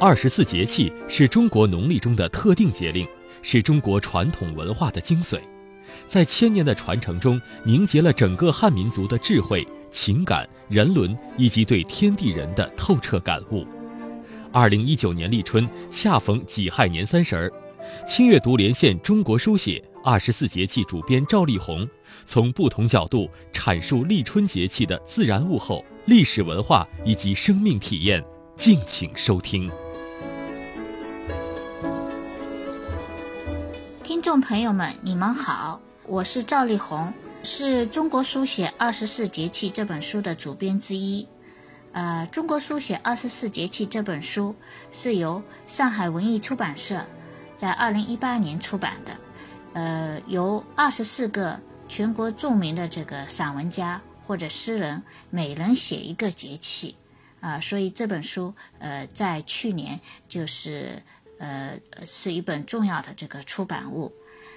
二十四节气是中国农历中的特定节令，是中国传统文化的精髓，在千年的传承中凝结了整个汉民族的智慧、情感、人伦以及对天地人的透彻感悟。二零一九年立春恰逢己亥年三十儿，清阅读连线中国书写二十四节气主编赵丽宏，从不同角度阐述立春节气的自然物候、历史文化以及生命体验，敬请收听。听众朋友们，你们好，我是赵丽红，是中国书写二十四节气这本书的主编之一。呃，中国书写二十四节气这本书是由上海文艺出版社在二零一八年出版的，呃，由二十四个全国著名的这个散文家或者诗人，每人写一个节气，啊，所以这本书呃，在去年就是。呃，是一本重要的这个出版物。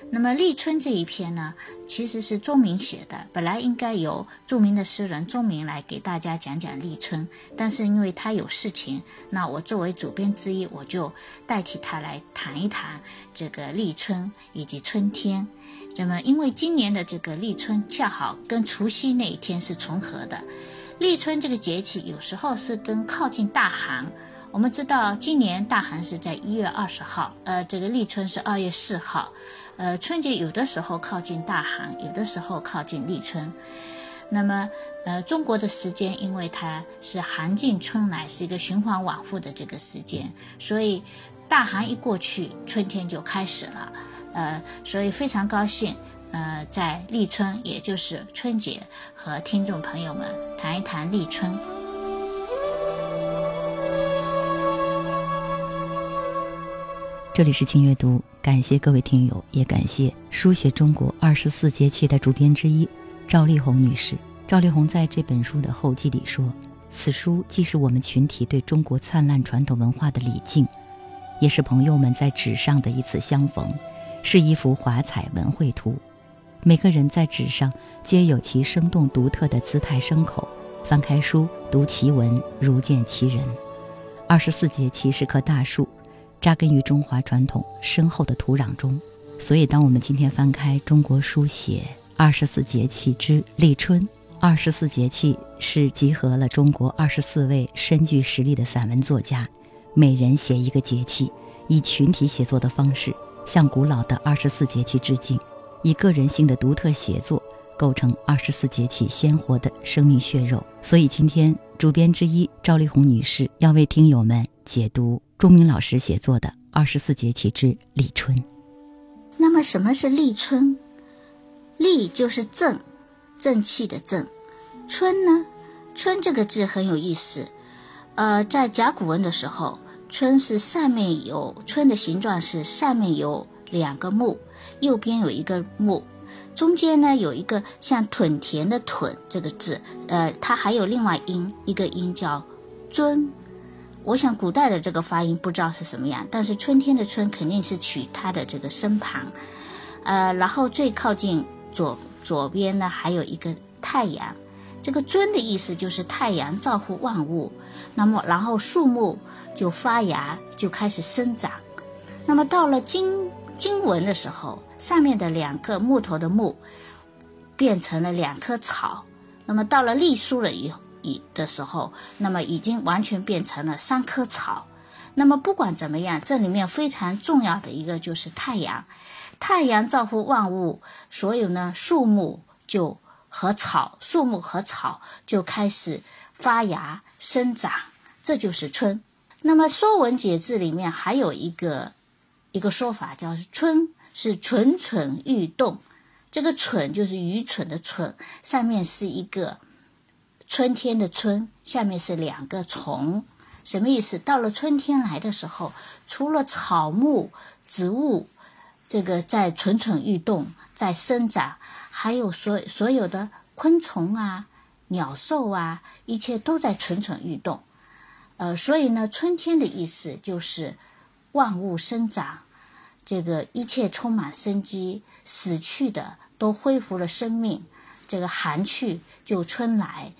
那么立春这一篇呢，其实是钟鸣写的，本来应该由著名的诗人钟鸣来给大家讲讲立春，但是因为他有事情，那我作为主编之一，我就代替他来谈一谈这个立春以及春天。那么，因为今年的这个立春恰好跟除夕那一天是重合的，立春这个节气有时候是跟靠近大寒。我们知道，今年大寒是在一月二十号，呃，这个立春是二月四号，呃，春节有的时候靠近大寒，有的时候靠近立春。那么，呃，中国的时间因为它是寒尽春来，是一个循环往复的这个时间，所以大寒一过去，春天就开始了，呃，所以非常高兴，呃，在立春，也就是春节，和听众朋友们谈一谈立春。这里是轻阅读，感谢各位听友，也感谢书写中国二十四节气的主编之一赵丽红女士。赵丽红在这本书的后记里说：“此书既是我们群体对中国灿烂传统文化的礼敬，也是朋友们在纸上的一次相逢，是一幅华彩文绘图。每个人在纸上皆有其生动独特的姿态生口，翻开书读其文，如见其人。二十四节气是棵大树。”扎根于中华传统深厚的土壤中，所以当我们今天翻开《中国书写二十四节气之立春》，二十四节气是集合了中国二十四位深具实力的散文作家，每人写一个节气，以群体写作的方式向古老的二十四节气致敬，以个人性的独特写作构成二十四节气鲜活的生命血肉。所以今天主编之一赵丽红女士要为听友们解读。钟鸣老师写作的《二十四节气之立春》。那么，什么是立春？立就是正，正气的正。春呢？春这个字很有意思。呃，在甲骨文的时候，春是上面有春的形状是上面有两个木，右边有一个木，中间呢有一个像屯田的屯这个字。呃，它还有另外音一个音叫尊。我想古代的这个发音不知道是什么样，但是春天的春肯定是取它的这个身旁，呃，然后最靠近左左边呢还有一个太阳，这个尊的意思就是太阳照护万物，那么然后树木就发芽就开始生长，那么到了金金文的时候，上面的两个木头的木变成了两棵草，那么到了隶书了以后。已的时候，那么已经完全变成了三棵草。那么不管怎么样，这里面非常重要的一个就是太阳，太阳照顾万物，所有呢树木就和草，树木和草就开始发芽生长，这就是春。那么《说文解字》里面还有一个一个说法，叫春是蠢蠢欲动。这个蠢就是愚蠢的蠢，上面是一个。春天的春，下面是两个虫，什么意思？到了春天来的时候，除了草木植物这个在蠢蠢欲动，在生长，还有所所有的昆虫啊、鸟兽啊，一切都在蠢蠢欲动。呃，所以呢，春天的意思就是万物生长，这个一切充满生机，死去的都恢复了生命，这个寒去就春来。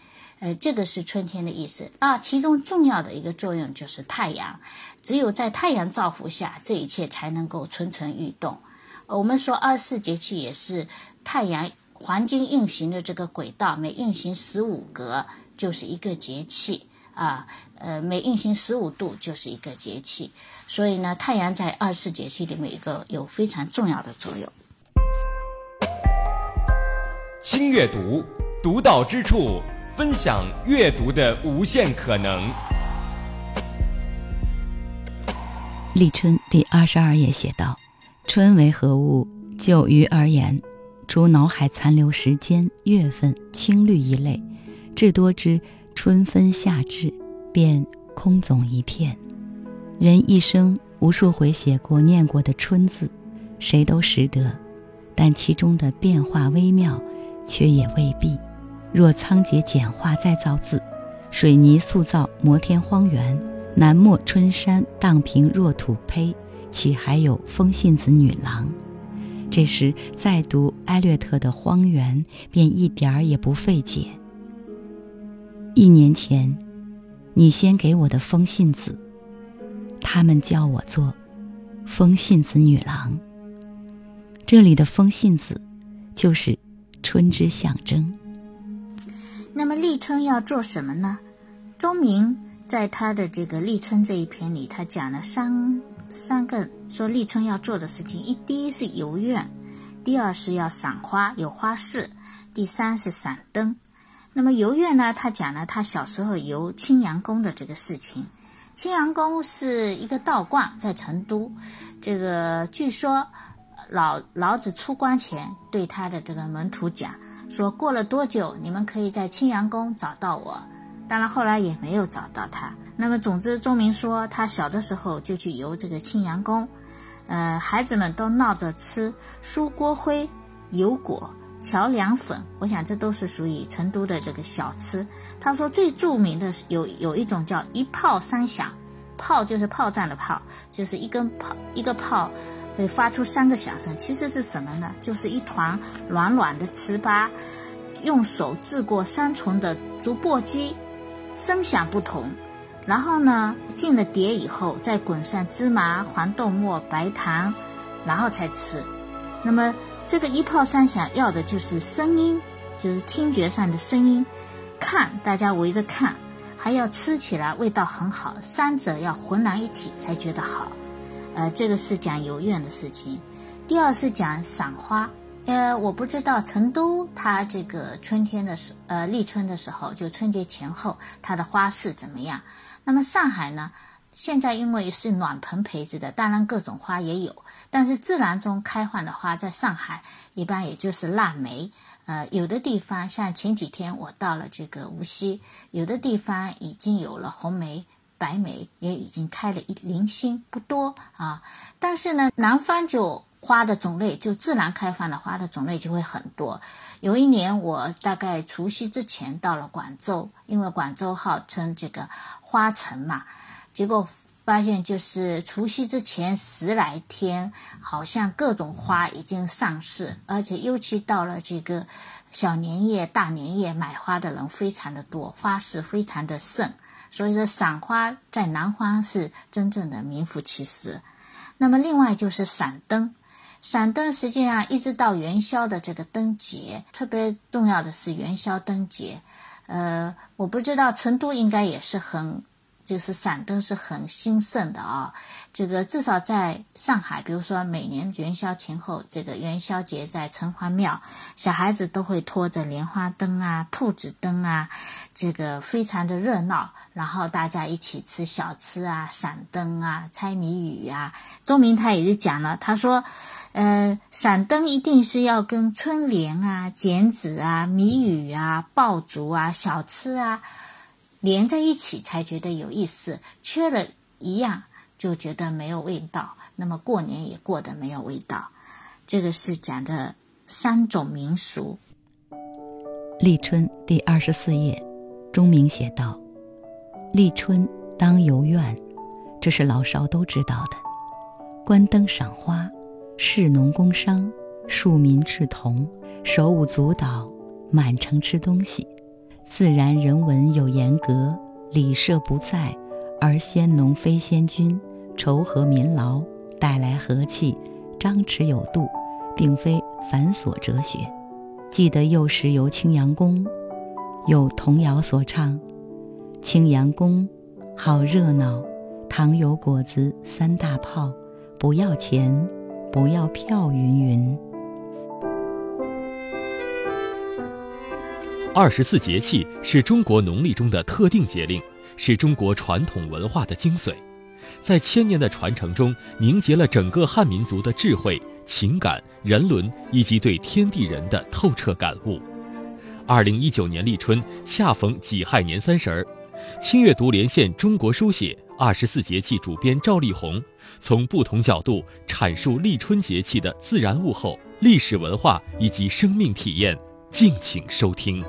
呃，这个是春天的意思啊。其中重要的一个作用就是太阳，只有在太阳照拂下，这一切才能够蠢蠢欲动。我们说二十四节气也是太阳黄金运行的这个轨道，每运行十五格就是一个节气啊，呃，每运行十五度就是一个节气。所以呢，太阳在二十四节气里面一个有非常重要的作用。轻阅读，独到之处。分享阅读的无限可能。立春第二十二页写道：“春为何物？就鱼而言，除脑海残留时间、月份、青绿一类，至多之春分夏至，便空总一片。人一生无数回写过、念过的春字，谁都识得，但其中的变化微妙，却也未必。”若仓颉简化再造字，水泥塑造摩天荒原，南漠春山荡平若土胚，岂还有风信子女郎？这时再读埃略特的《荒原》，便一点儿也不费解。一年前，你先给我的风信子，他们叫我做风信子女郎。这里的风信子，就是春之象征。那么立春要做什么呢？钟鸣在他的这个立春这一篇里，他讲了三三个说立春要做的事情：一，第一是游苑；第二是要赏花，有花市；第三是赏灯。那么游苑呢，他讲了他小时候游青羊宫的这个事情。青羊宫是一个道观，在成都。这个据说老老子出关前对他的这个门徒讲。说过了多久，你们可以在青阳宫找到我？当然后来也没有找到他。那么总之，钟明说他小的时候就去游这个青阳宫，呃，孩子们都闹着吃酥锅灰、油果、桥凉粉。我想这都是属于成都的这个小吃。他说最著名的有有一种叫一炮三响，炮就是炮仗的炮，就是一根炮一个炮。会发出三个响声，其实是什么呢？就是一团软软的糍粑，用手制过三重的竹簸箕，声响不同。然后呢，进了碟以后，再滚上芝麻、黄豆末、白糖，然后才吃。那么这个一炮三响要的就是声音，就是听觉上的声音。看，大家围着看，还要吃起来味道很好，三者要浑然一体才觉得好。呃，这个是讲游园的事情，第二是讲赏花。呃，我不知道成都它这个春天的时，呃，立春的时候，就春节前后，它的花市怎么样？那么上海呢？现在因为是暖棚培植的，当然各种花也有，但是自然中开放的花，在上海一般也就是腊梅。呃，有的地方像前几天我到了这个无锡，有的地方已经有了红梅。白梅也已经开了一零星，不多啊。但是呢，南方就花的种类，就自然开放的花的种类就会很多。有一年，我大概除夕之前到了广州，因为广州号称这个花城嘛，结果发现就是除夕之前十来天，好像各种花已经上市，而且尤其到了这个小年夜、大年夜，买花的人非常的多，花市非常的盛。所以说，赏花在南方是真正的名副其实。那么，另外就是赏灯，赏灯实际上一直到元宵的这个灯节，特别重要的是元宵灯节。呃，我不知道成都应该也是很。就是闪灯是很兴盛的啊，这个至少在上海，比如说每年元宵前后，这个元宵节在城隍庙，小孩子都会拖着莲花灯啊、兔子灯啊，这个非常的热闹。然后大家一起吃小吃啊、闪灯啊、猜谜语啊。钟明他也是讲了，他说，呃，闪灯一定是要跟春联啊、剪纸啊、谜语啊、爆竹啊、小吃啊。连在一起才觉得有意思，缺了一样就觉得没有味道。那么过年也过得没有味道。这个是讲的三种民俗。立春第二十四页，钟鸣写道：“立春当游苑，这是老少都知道的。观灯赏花，士农工商，庶民赤铜，手舞足蹈，满城吃东西。”自然人文有严格，礼社不在，而先农非先君，筹和民劳，带来和气，张弛有度，并非繁琐哲学。记得幼时游青阳宫，有童谣所唱：“青阳宫好热闹，糖油果子三大炮，不要钱，不要票，云云。”二十四节气是中国农历中的特定节令，是中国传统文化的精髓，在千年的传承中凝结了整个汉民族的智慧、情感、人伦以及对天地人的透彻感悟。二零一九年立春恰逢己亥年三十儿，清阅读连线中国书写二十四节气主编赵丽红，从不同角度阐述立春节气的自然物候、历史文化以及生命体验，敬请收听。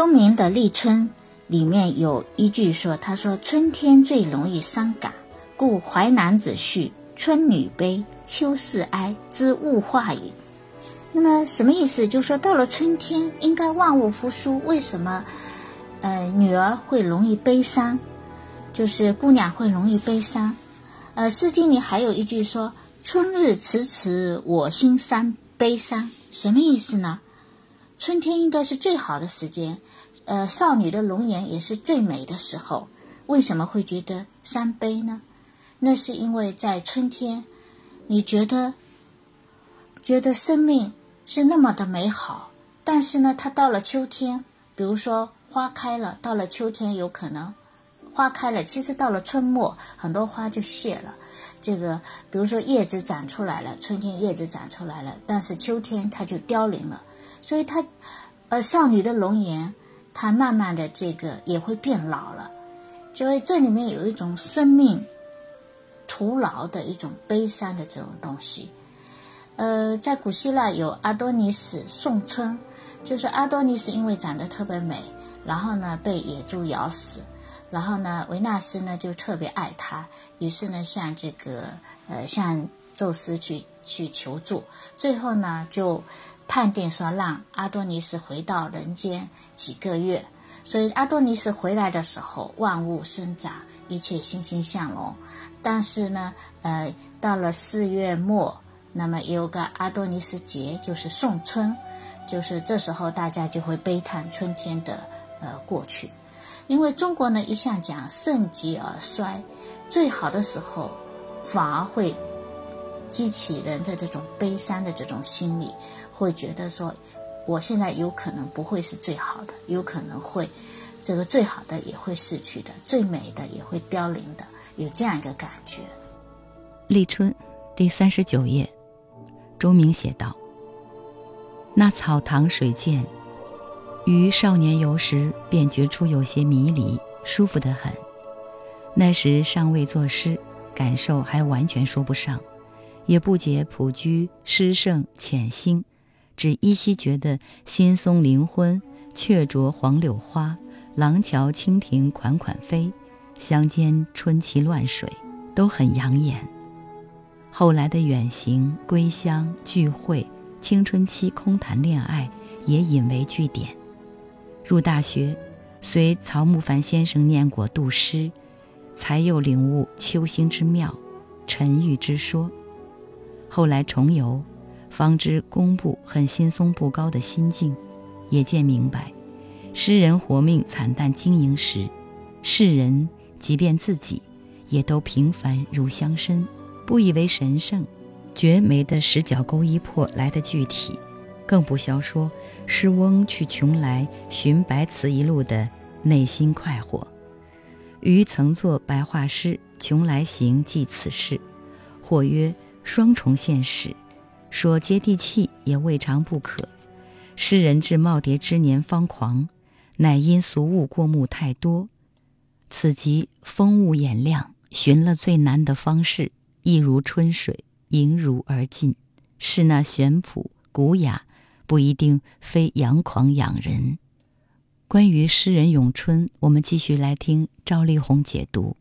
钟明的立春里面有一句说：“他说春天最容易伤感，故《淮南子》序春女悲，秋似哀，知物化也。”那么什么意思？就是说到了春天应该万物复苏，为什么呃女儿会容易悲伤？就是姑娘会容易悲伤。呃，《诗经》里还有一句说：“春日迟迟，我心伤悲伤。”什么意思呢？春天应该是最好的时间，呃，少女的容颜也是最美的时候。为什么会觉得伤悲呢？那是因为在春天，你觉得觉得生命是那么的美好，但是呢，它到了秋天，比如说花开了，到了秋天有可能花开了，其实到了春末，很多花就谢了。这个，比如说叶子长出来了，春天叶子长出来了，但是秋天它就凋零了。所以，它，呃，少女的容颜，他慢慢的这个也会变老了。所以这里面有一种生命徒劳的一种悲伤的这种东西。呃，在古希腊有阿多尼斯送春，就是阿多尼斯因为长得特别美，然后呢被野猪咬死，然后呢维纳斯呢就特别爱他，于是呢向这个呃向宙斯去去求助，最后呢就。判定说让阿多尼斯回到人间几个月，所以阿多尼斯回来的时候，万物生长，一切欣欣向荣。但是呢，呃，到了四月末，那么有个阿多尼斯节，就是送春，就是这时候大家就会悲叹春天的呃过去，因为中国呢一向讲盛极而衰，最好的时候反而会激起人的这种悲伤的这种心理。会觉得说，我现在有可能不会是最好的，有可能会，这个最好的也会逝去的，最美的也会凋零的，有这样一个感觉。立春，第三十九页，周明写道：“那草堂水涧，于少年游时便觉出有些迷离，舒服得很。那时尚未作诗，感受还完全说不上，也不解朴居诗圣潜心。”只依稀觉得新松林昏，雀啄黄柳花，廊桥蜻蜓款款飞，乡间春奇乱水，都很养眼。后来的远行、归乡、聚会、青春期空谈恋爱，也引为据点。入大学，随曹慕凡先生念过杜诗，才又领悟秋兴之妙，沉郁之说。后来重游。方知工部很心松不高的心境，也渐明白，诗人活命惨淡经营时，世人即便自己，也都平凡如乡绅，不以为神圣，绝没的十角钩一破来的具体，更不消说诗翁去邛崃寻白瓷一路的内心快活。余曾作白话诗《邛崃行》记此事，或曰双重现实。说接地气也未尝不可。诗人至耄耋之年方狂，乃因俗物过目太多。此即风物眼亮，寻了最难的方式，一如春水，盈如而尽。是那玄朴古雅，不一定非阳狂养人。关于诗人咏春，我们继续来听赵丽红解读。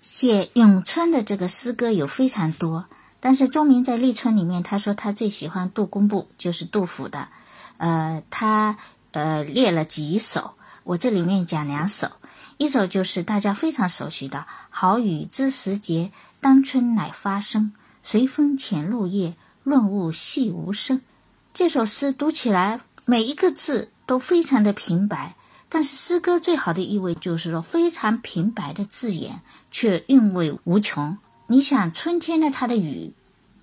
写咏春的这个诗歌有非常多。但是钟鸣在《立春》里面，他说他最喜欢杜工部，就是杜甫的。呃，他呃列了几首，我这里面讲两首。一首就是大家非常熟悉的“好雨知时节，当春乃发生。随风潜入夜，润物细无声。”这首诗读起来每一个字都非常的平白，但是诗歌最好的意味就是说非常平白的字眼却韵味无穷。你想春天的它的雨，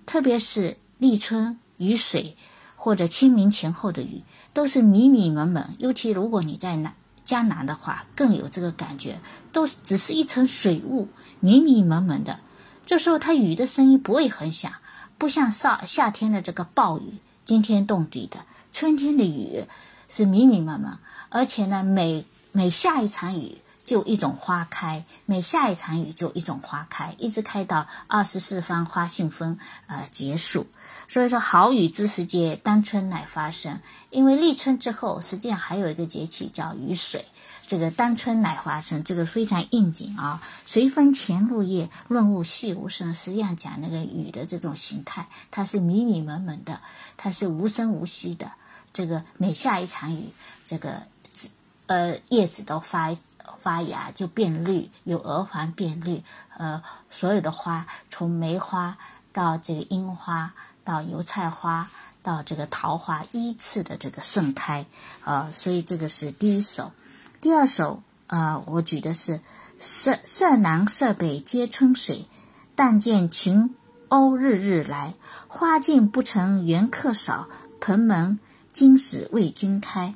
特别是立春雨水或者清明前后的雨，都是迷迷蒙蒙，尤其如果你在南。江南的话更有这个感觉，都只是一层水雾，迷迷蒙蒙的。这时候它雨的声音不会很响，不像夏夏天的这个暴雨惊天动地的。春天的雨是迷迷蒙蒙，而且呢，每每下一场雨就一种花开，每下一场雨就一种花开，一直开到二十四番花信封呃结束。所以说，好雨知时节，当春乃发生。因为立春之后，实际上还有一个节气叫雨水。这个当春乃发生，这个非常应景啊。随风潜入夜，润物细无声。实际上讲那个雨的这种形态，它是迷迷蒙蒙的，它是无声无息的。这个每下一场雨，这个呃叶子都发发芽就变绿，有鹅黄变绿。呃，所有的花，从梅花到这个樱花。到油菜花，到这个桃花依次的这个盛开，啊，所以这个是第一首。第二首啊，我举的是“色色南色北皆春水，但见群鸥日日来。花径不成缘客少，蓬门今始为君开。”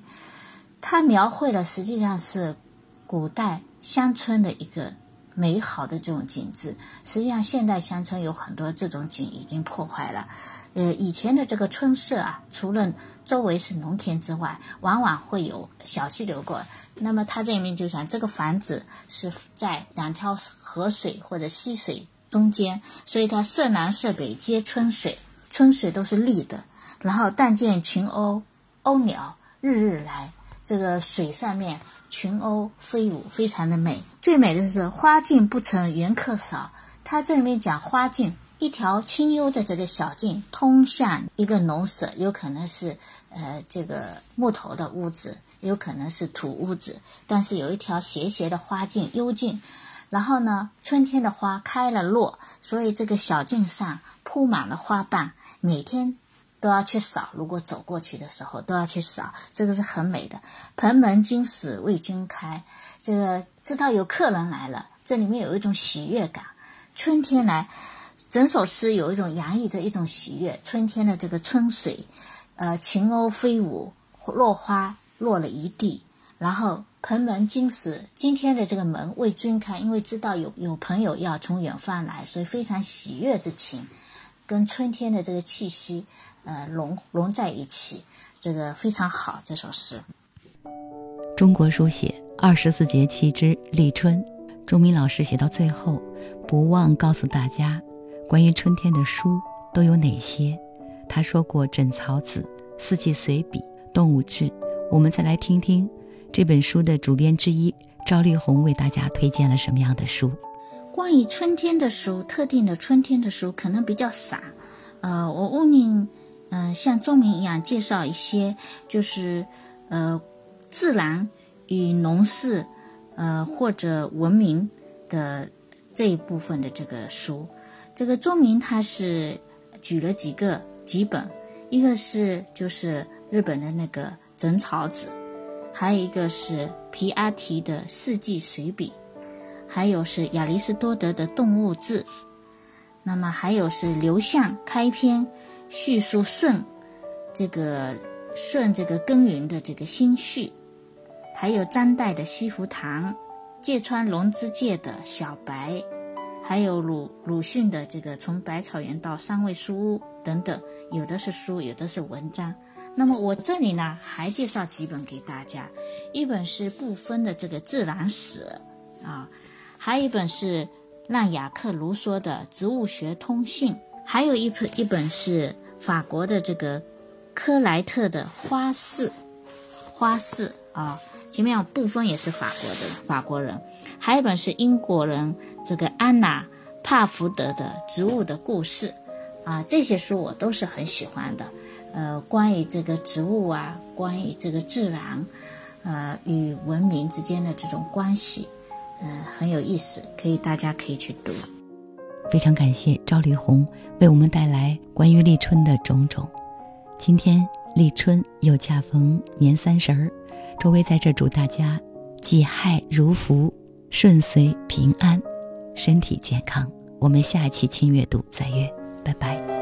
它描绘了实际上是古代乡村的一个。美好的这种景致，实际上现代乡村有很多这种景已经破坏了。呃，以前的这个春色啊，除了周围是农田之外，往往会有小溪流过。那么它这里面就讲，这个房子是在两条河水或者溪水中间，所以它设南设北皆春水，春水都是绿的。然后但见群鸥鸥鸟日日来，这个水上面。群鸥飞舞，非常的美。最美的是花径不成缘客少。它这里面讲花径，一条清幽的这个小径，通向一个农舍，有可能是呃这个木头的屋子，有可能是土屋子。但是有一条斜斜的花径，幽径。然后呢，春天的花开了落，所以这个小径上铺满了花瓣。每天。都要去扫，如果走过去的时候都要去扫，这个是很美的。蓬门今始为君开，这个知道有客人来了，这里面有一种喜悦感。春天来，整首诗有一种洋溢着一种喜悦。春天的这个春水，呃，群鸥飞舞，落花落了一地。然后蓬门今始，今天的这个门为君开，因为知道有有朋友要从远方来，所以非常喜悦之情，跟春天的这个气息。呃，融融在一起，这个非常好。这首诗，中国书写二十四节气之立春，钟鸣老师写到最后，不忘告诉大家，关于春天的书都有哪些。他说过《枕草子》《四季随笔》《动物志》，我们再来听听这本书的主编之一赵丽红为大家推荐了什么样的书。关于春天的书，特定的春天的书可能比较少。呃，我问您。嗯，像钟鸣一样介绍一些，就是呃，自然与农事，呃或者文明的这一部分的这个书。这个钟鸣他是举了几个几本，一个是就是日本的那个《枕草子》，还有一个是皮阿提的《四季随笔》，还有是亚里士多德的《动物志》，那么还有是刘向开篇。叙述舜这个舜这个耕耘的这个心绪，还有张岱的《西湖塘》，芥川龙之介的《小白》，还有鲁鲁迅的这个《从百草园到三味书屋》等等，有的是书，有的是文章。那么我这里呢，还介绍几本给大家，一本是部分的这个自然史啊，还有一本是让雅克卢梭的植物学通信还有一本一本是法国的这个科莱特的花式花式啊前面有部分也是法国的法国人。还有一本是英国人这个安娜帕福德的植物的故事啊这些书我都是很喜欢的。呃关于这个植物啊关于这个自然呃与文明之间的这种关系呃，很有意思，可以大家可以去读。非常感谢赵丽红为我们带来关于立春的种种。今天立春又恰逢年三十儿，周薇在这祝大家己亥如福，顺遂平安，身体健康。我们下一期亲阅读再约，拜拜。